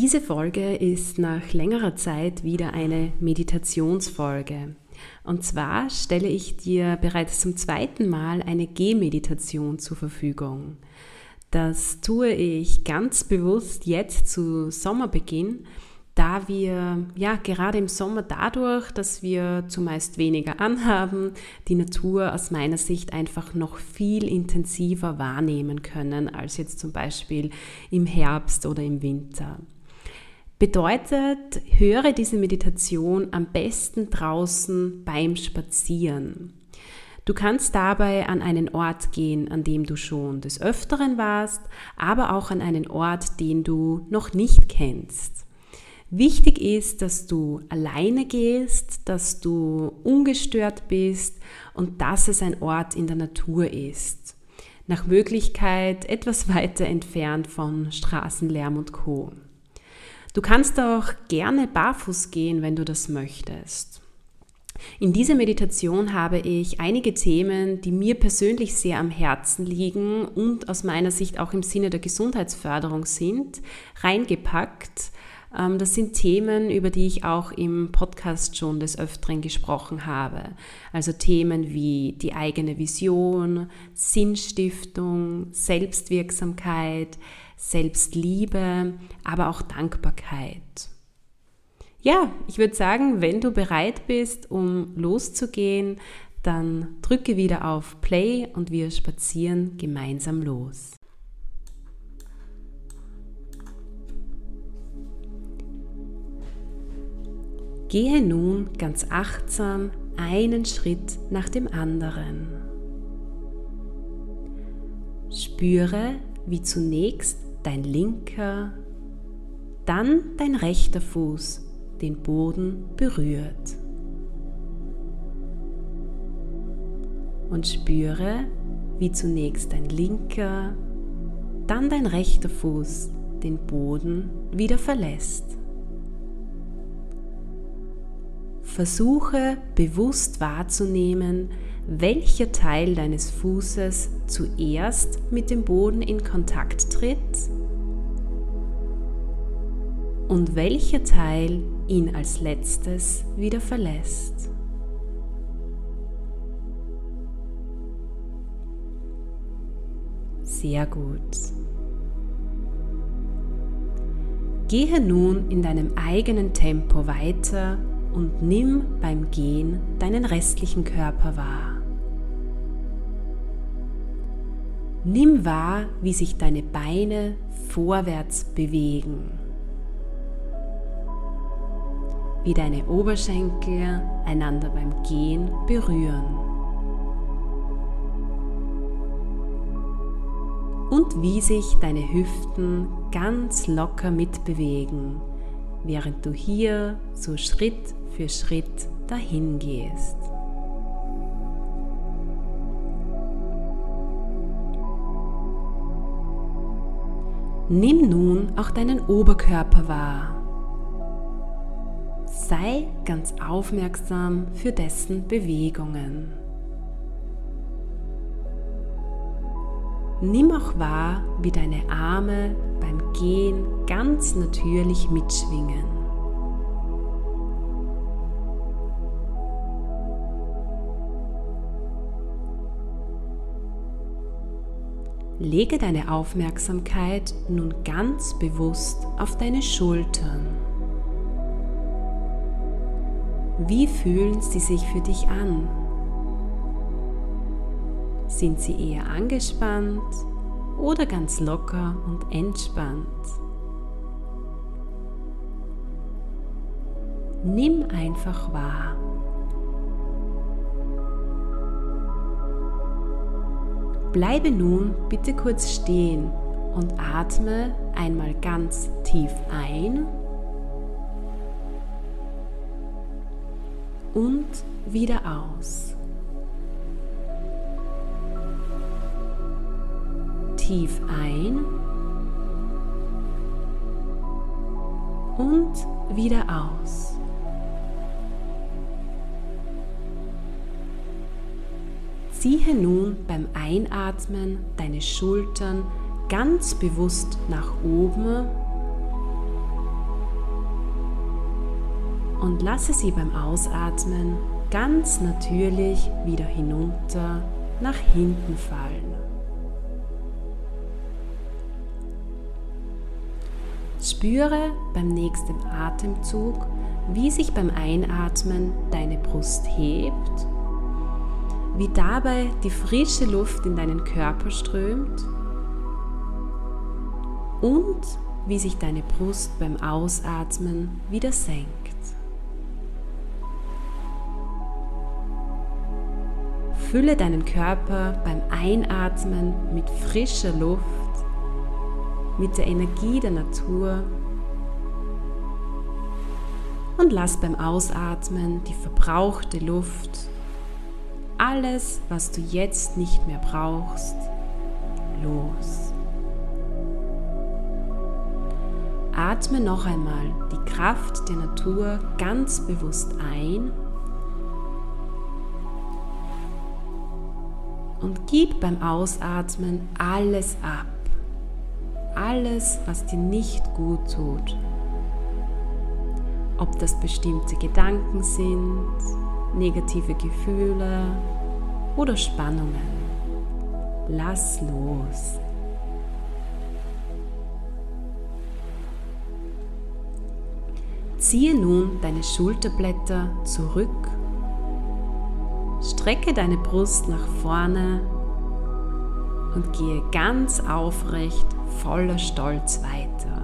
Diese Folge ist nach längerer Zeit wieder eine Meditationsfolge. Und zwar stelle ich dir bereits zum zweiten Mal eine Gehmeditation zur Verfügung. Das tue ich ganz bewusst jetzt zu Sommerbeginn, da wir ja gerade im Sommer dadurch, dass wir zumeist weniger anhaben, die Natur aus meiner Sicht einfach noch viel intensiver wahrnehmen können als jetzt zum Beispiel im Herbst oder im Winter. Bedeutet, höre diese Meditation am besten draußen beim Spazieren. Du kannst dabei an einen Ort gehen, an dem du schon des Öfteren warst, aber auch an einen Ort, den du noch nicht kennst. Wichtig ist, dass du alleine gehst, dass du ungestört bist und dass es ein Ort in der Natur ist. Nach Möglichkeit etwas weiter entfernt von Straßenlärm und Co. Du kannst auch gerne barfuß gehen, wenn du das möchtest. In dieser Meditation habe ich einige Themen, die mir persönlich sehr am Herzen liegen und aus meiner Sicht auch im Sinne der Gesundheitsförderung sind, reingepackt ähm, das sind Themen, über die ich auch im Podcast schon des Öfteren gesprochen habe. Also Themen wie die eigene Vision, Sinnstiftung, Selbstwirksamkeit, Selbstliebe, aber auch Dankbarkeit. Ja, ich würde sagen, wenn du bereit bist, um loszugehen, dann drücke wieder auf Play und wir spazieren gemeinsam los. Gehe nun ganz achtsam einen Schritt nach dem anderen. Spüre, wie zunächst dein linker, dann dein rechter Fuß den Boden berührt. Und spüre, wie zunächst dein linker, dann dein rechter Fuß den Boden wieder verlässt. Versuche bewusst wahrzunehmen, welcher Teil deines Fußes zuerst mit dem Boden in Kontakt tritt und welcher Teil ihn als letztes wieder verlässt. Sehr gut. Gehe nun in deinem eigenen Tempo weiter und nimm beim Gehen deinen restlichen Körper wahr. Nimm wahr, wie sich deine Beine vorwärts bewegen, wie deine Oberschenkel einander beim Gehen berühren und wie sich deine Hüften ganz locker mitbewegen, während du hier so Schritt für Schritt dahin gehst. Nimm nun auch deinen Oberkörper wahr. Sei ganz aufmerksam für dessen Bewegungen. Nimm auch wahr, wie deine Arme beim Gehen ganz natürlich mitschwingen. Lege deine Aufmerksamkeit nun ganz bewusst auf deine Schultern. Wie fühlen sie sich für dich an? Sind sie eher angespannt oder ganz locker und entspannt? Nimm einfach wahr. Bleibe nun bitte kurz stehen und atme einmal ganz tief ein und wieder aus. Tief ein und wieder aus. Ziehe nun beim Einatmen deine Schultern ganz bewusst nach oben und lasse sie beim Ausatmen ganz natürlich wieder hinunter nach hinten fallen. Spüre beim nächsten Atemzug, wie sich beim Einatmen deine Brust hebt wie dabei die frische Luft in deinen Körper strömt und wie sich deine Brust beim Ausatmen wieder senkt. Fülle deinen Körper beim Einatmen mit frischer Luft, mit der Energie der Natur und lass beim Ausatmen die verbrauchte Luft alles, was du jetzt nicht mehr brauchst, los. Atme noch einmal die Kraft der Natur ganz bewusst ein gib beim Ausatmen alles ab. Alles, was dir nicht gut tut. Ob das bestimmte Gedanken sind, negative Gefühle oder Spannungen. Lass los. Ziehe nun deine Schulterblätter zurück, strecke deine Brust nach vorne und gehe ganz aufrecht voller Stolz weiter.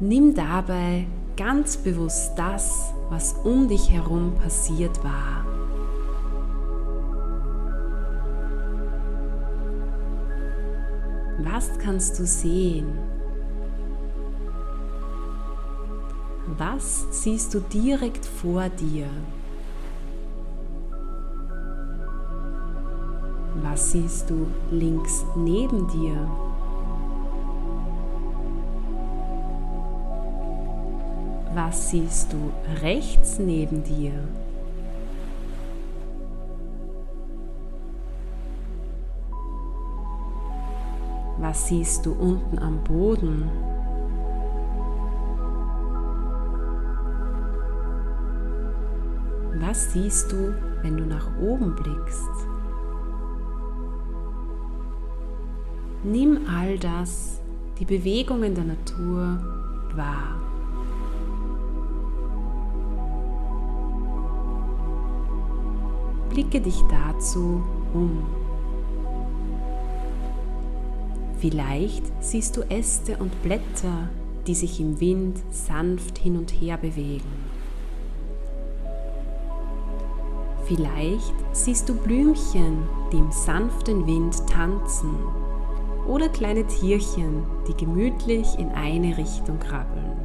Nimm dabei ganz bewusst das, was um dich herum passiert war. Was kannst du sehen? Was siehst du direkt vor dir? Was siehst du links neben dir? Was siehst du rechts neben dir? Was siehst du unten am Boden? Was siehst du, wenn du nach oben blickst? Nimm all das, die Bewegungen der Natur wahr. Blicke dich dazu um. Vielleicht siehst du Äste und Blätter, die sich im Wind sanft hin und her bewegen. Vielleicht siehst du Blümchen, die im sanften Wind tanzen oder kleine Tierchen, die gemütlich in eine Richtung krabbeln.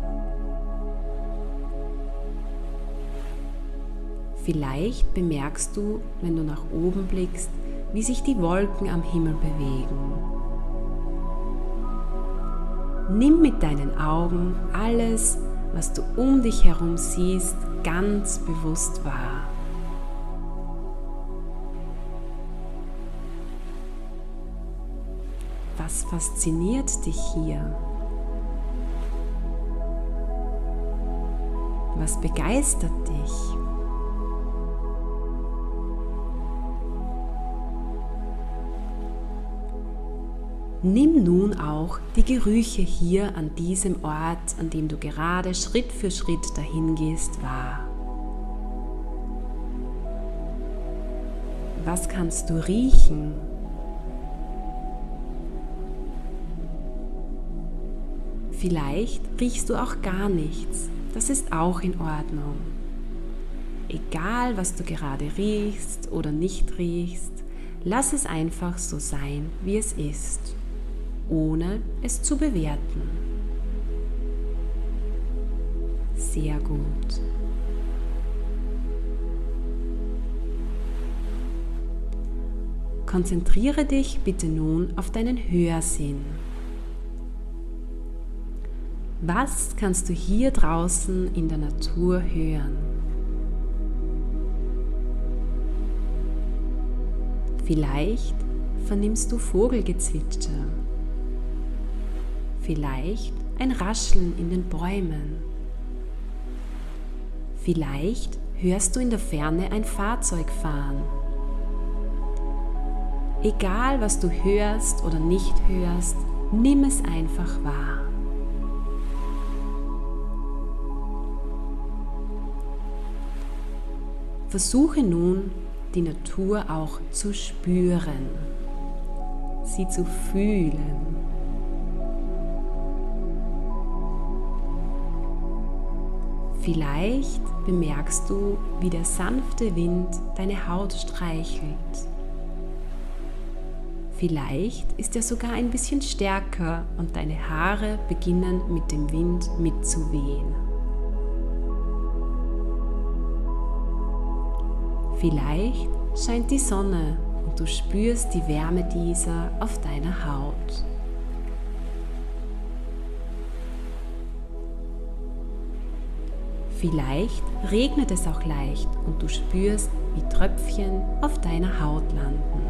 Vielleicht bemerkst du, wenn du nach oben blickst, wie sich die Wolken am Himmel bewegen. Nimm mit deinen Augen alles, was du um dich herum siehst, ganz bewusst wahr. Fasziniert dich hier? Was begeistert dich? Nimm nun auch die Gerüche hier an diesem Ort, an dem du gerade Schritt für Schritt dahin gehst, wahr. Was kannst du riechen? Vielleicht riechst du auch gar nichts. Das ist auch in Ordnung. Egal, was du gerade riechst oder nicht riechst, lass es einfach so sein, wie es ist, ohne es zu bewerten. Sehr gut. Konzentriere dich bitte nun auf deinen Hörsinn. Was kannst du hier draußen in der Natur hören? Vielleicht vernimmst du Vogelgezwitscher. Vielleicht ein Rascheln in den Bäumen. Vielleicht hörst du in der Ferne ein Fahrzeug fahren. Egal was du hörst oder nicht hörst, nimm es einfach wahr. Versuche nun, die Natur auch zu spüren, sie zu fühlen. Vielleicht bemerkst du, wie der sanfte Wind deine Haut streichelt. Vielleicht ist er sogar ein bisschen stärker und deine Haare beginnen mit dem Wind mitzuwehen. Vielleicht scheint die Sonne und du spürst die Wärme dieser auf deiner Haut. Vielleicht regnet es auch leicht und du spürst, wie Tröpfchen auf deiner Haut landen.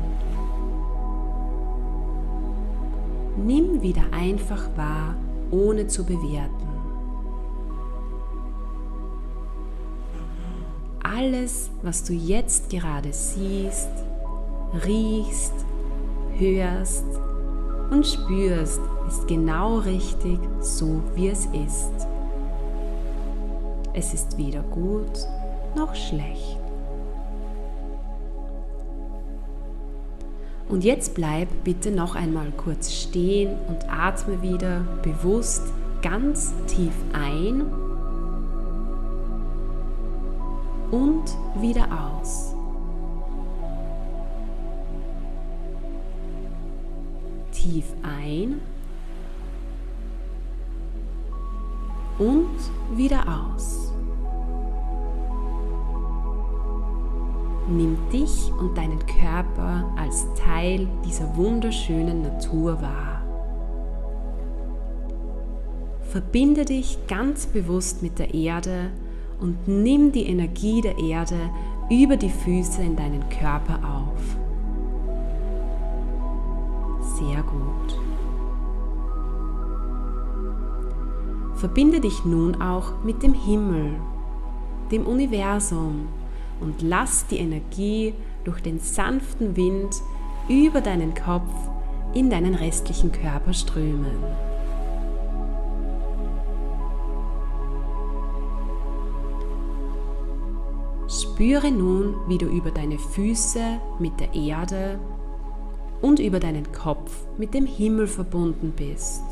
Nimm wieder einfach wahr, ohne zu bewerten. Alles, was du jetzt gerade siehst, riechst, hörst und spürst, ist genau richtig so, wie es ist. Es ist weder gut noch schlecht. Und jetzt bleib bitte noch einmal kurz stehen und atme wieder bewusst ganz tief ein und wieder aus. Tief ein und wieder aus. Nimm dich und deinen Körper als Teil dieser wunderschönen Natur wahr. Verbinde dich ganz bewusst mit der Erde und nimm die Energie der Erde über die Füße in deinen Körper auf. Sehr gut. Verbinde dich nun auch mit dem Himmel, dem Universum und lass die Energie durch den sanften Wind über deinen Kopf in deinen restlichen Körper strömen. Spüre nun, wie du über deine Füße mit der Erde und über deinen Kopf mit dem Himmel verbunden bist.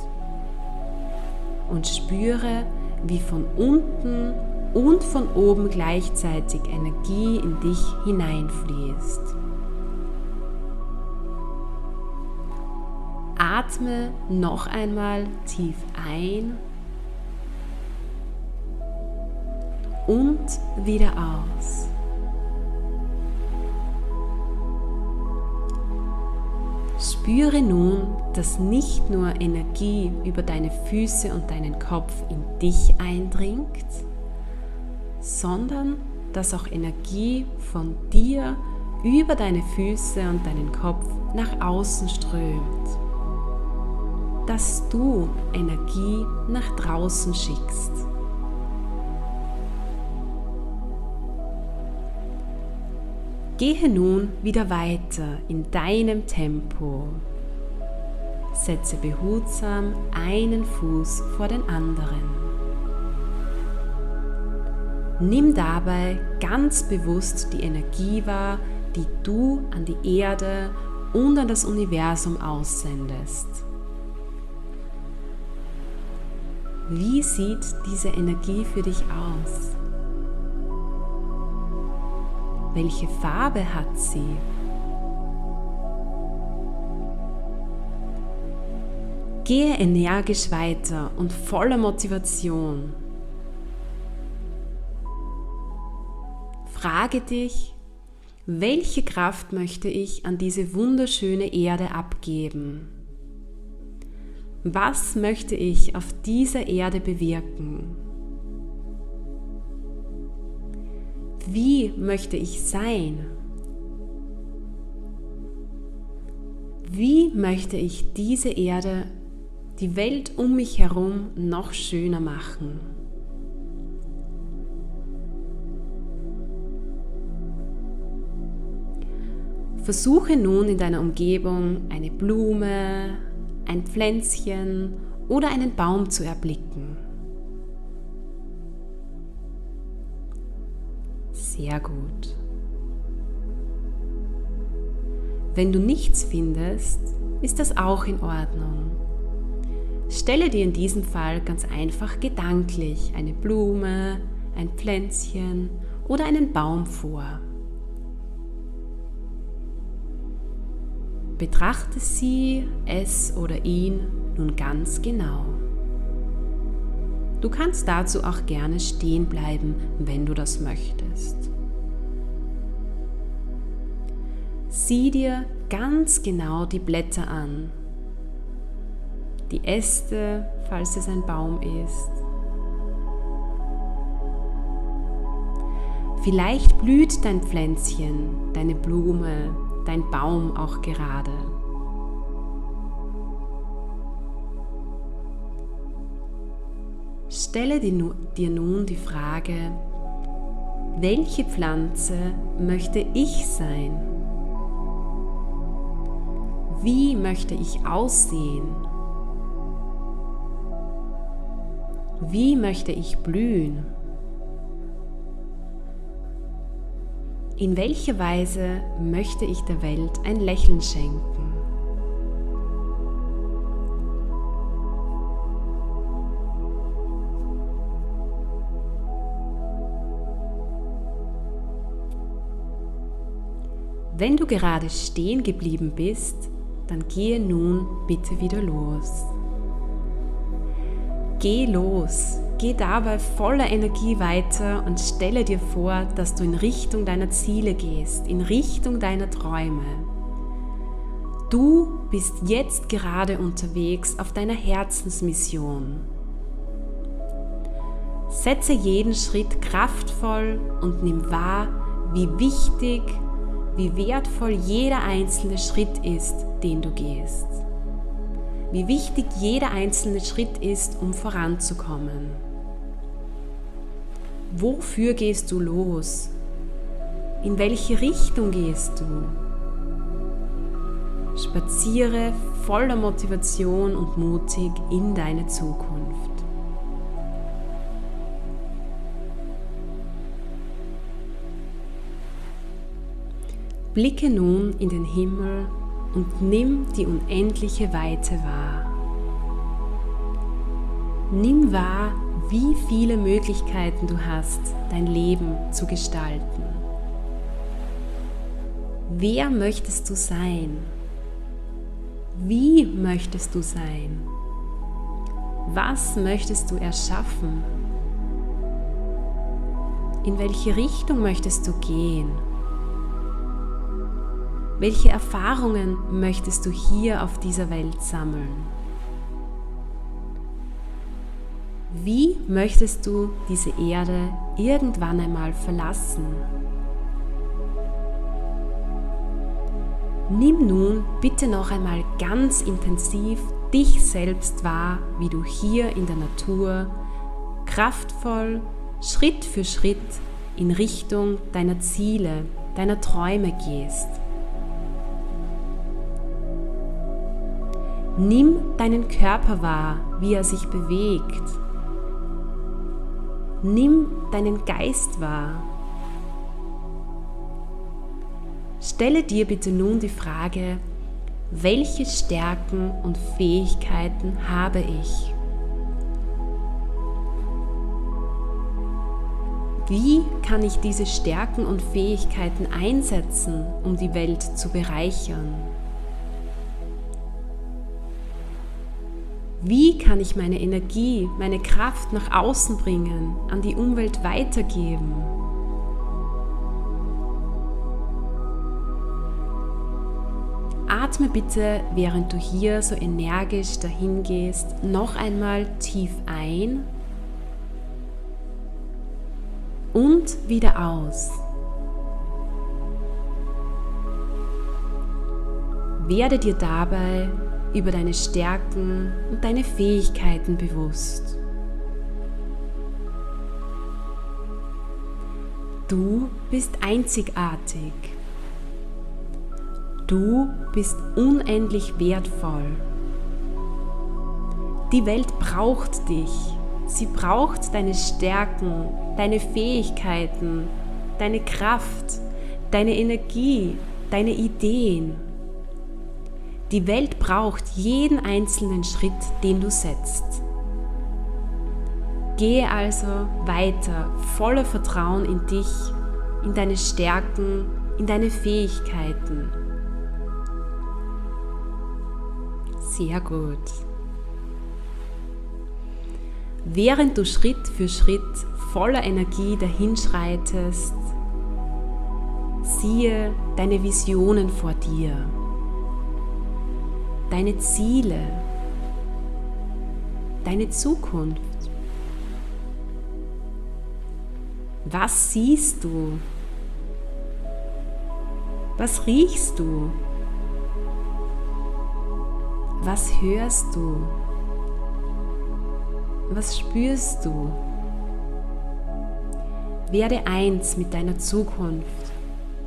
Und spüre, wie von unten und von oben gleichzeitig Energie in dich hineinfließt. Atme noch einmal tief ein und wieder aus. Spüre nun, dass nicht nur Energie über deine Füße und deinen Kopf in dich eindringt, sondern dass auch Energie von dir über deine Füße und deinen Kopf nach außen strömt. Dass du Energie nach draußen schickst. Gehe nun wieder weiter in deinem Tempo. Setze behutsam einen Fuß vor den anderen. Nimm dabei ganz bewusst die Energie wahr, die du an die Erde und an das Universum aussendest. Wie sieht diese Energie für dich aus? Welche Farbe hat sie? Gehe energisch weiter und voller Motivation. Frage dich, welche Kraft möchte ich an diese wunderschöne Erde abgeben? Was möchte ich auf dieser Erde bewirken? Wie möchte ich sein? Wie möchte ich diese Erde, die Welt um mich herum noch schöner machen? Versuche nun in deiner Umgebung eine Blume, ein Pflänzchen oder einen Baum zu erblicken. Sehr gut. Wenn du nichts findest, ist das auch in Ordnung. Stelle dir in diesem Fall ganz einfach gedanklich eine Blume, ein Pflänzchen oder einen Baum vor. Betrachte sie, es oder ihn nun ganz genau. Du kannst dazu auch gerne stehen bleiben, wenn du das möchtest. Sieh dir ganz genau die Blätter an, die Äste, falls es ein Baum ist. Vielleicht blüht dein Pflänzchen, deine Blume, dein Baum auch gerade. Stelle dir nun die Frage, welche Pflanze möchte ich sein? Wie möchte ich aussehen? Wie möchte ich blühen? In welcher Weise möchte ich der Welt ein Lächeln schenken? Wenn du gerade stehen geblieben bist, dann gehe nun bitte wieder los. Geh los, geh dabei voller Energie weiter und stelle dir vor, dass du in Richtung deiner Ziele gehst, in Richtung deiner Träume. Du bist jetzt gerade unterwegs auf deiner Herzensmission. Setze jeden Schritt kraftvoll und nimm wahr, wie wichtig, wie wertvoll jeder einzelne Schritt ist, den du gehst. Wie wichtig jeder einzelne Schritt ist, um voranzukommen. Wofür gehst du los? In welche Richtung gehst du? Spaziere voller Motivation und mutig in deine Zukunft. Blicke nun in den Himmel und nimm die unendliche Weite wahr. Nimm wahr, wie viele Möglichkeiten du hast, dein Leben zu gestalten. Wer möchtest du sein? Wie möchtest du sein? Was möchtest du erschaffen? In welche Richtung möchtest du gehen? Welche Erfahrungen möchtest du hier auf dieser Welt sammeln? Wie möchtest du diese Erde irgendwann einmal verlassen? Nimm nun bitte noch einmal ganz intensiv dich selbst wahr, wie du hier in der Natur kraftvoll Schritt für Schritt in Richtung deiner Ziele, deiner Träume gehst. Nimm deinen Körper wahr, wie er sich bewegt. Nimm deinen Geist wahr. Stelle dir bitte nun die Frage, welche Stärken und Fähigkeiten habe ich? Wie kann ich diese Stärken und Fähigkeiten einsetzen, um die Welt zu bereichern? Wie kann ich meine Energie, meine Kraft nach außen bringen, an die Umwelt weitergeben? Atme bitte, während du hier so energisch dahin gehst, noch einmal tief ein und wieder aus. Werde dir dabei über deine Stärken und deine Fähigkeiten bewusst. Du bist einzigartig. Du bist unendlich wertvoll. Die Welt braucht dich. Sie braucht deine Stärken, deine Fähigkeiten, deine Kraft, deine Energie, deine Ideen. Die Welt braucht jeden einzelnen Schritt, den du setzt. Gehe also weiter voller Vertrauen in dich, in deine Stärken, in deine Fähigkeiten. Sehr gut. Während du Schritt für Schritt voller Energie dahinschreitest, siehe deine Visionen vor dir deine Ziele, deine Zukunft. Was siehst du? Was riechst du? Was hörst du? Was spürst du? Werde eins mit deiner Zukunft,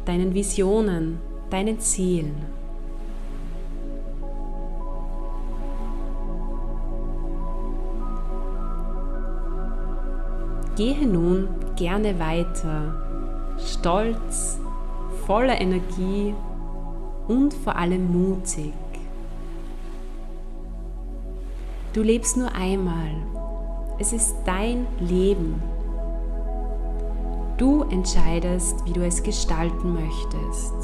deinen Visionen, deinen Zielen. Gehe nun gerne weiter, stolz, voller Energie und vor allem mutig. Du lebst nur einmal. Es ist dein Leben. Du entscheidest, wie du es gestalten möchtest.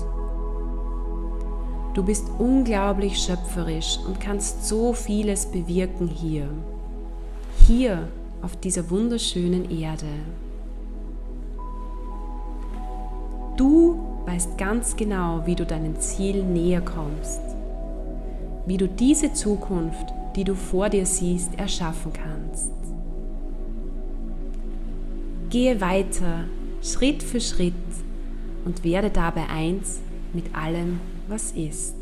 Du bist unglaublich schöpferisch und kannst so vieles bewirken hier. Hier auf dieser wunderschönen Erde. Du weißt ganz genau, wie du deinem Ziel näher kommst, wie du diese Zukunft, die du vor dir siehst, erschaffen kannst. Gehe weiter, Schritt für Schritt und werde dabei eins mit allem, was ist.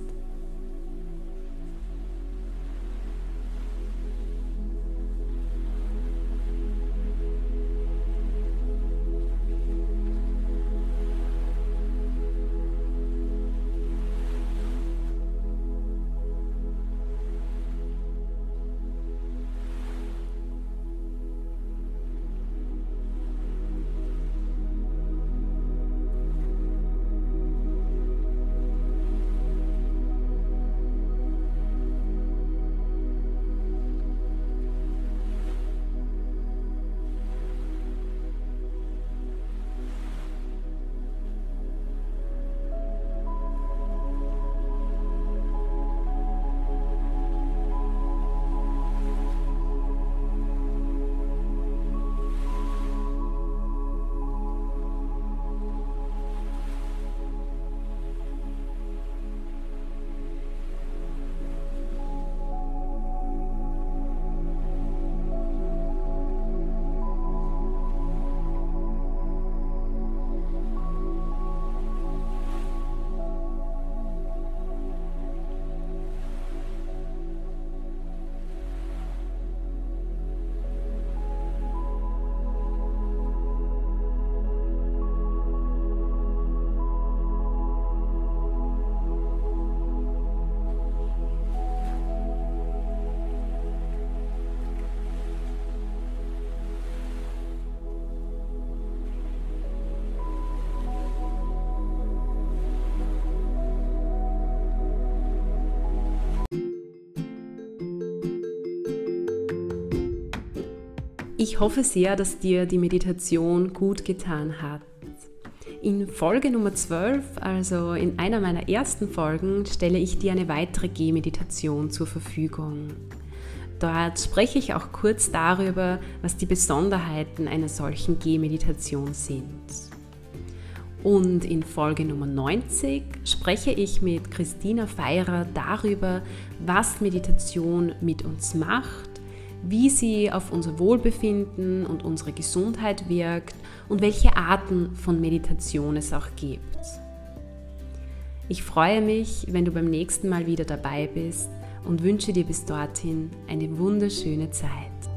Ich hoffe sehr, dass dir die Meditation gut getan hat. In Folge Nummer 12, also in einer meiner ersten Folgen, stelle ich dir eine weitere Gehmeditation zur Verfügung. Dort spreche ich auch kurz darüber, was die Besonderheiten einer solchen Gehmeditation sind. Und in Folge Nummer 90 spreche ich mit Christina Feirer darüber, was Meditation mit uns macht wie sie auf unser Wohlbefinden und unsere Gesundheit wirkt und welche Arten von Meditation es auch gibt. Ich freue mich, wenn du beim nächsten Mal wieder dabei bist und wünsche dir bis dorthin eine wunderschöne Zeit.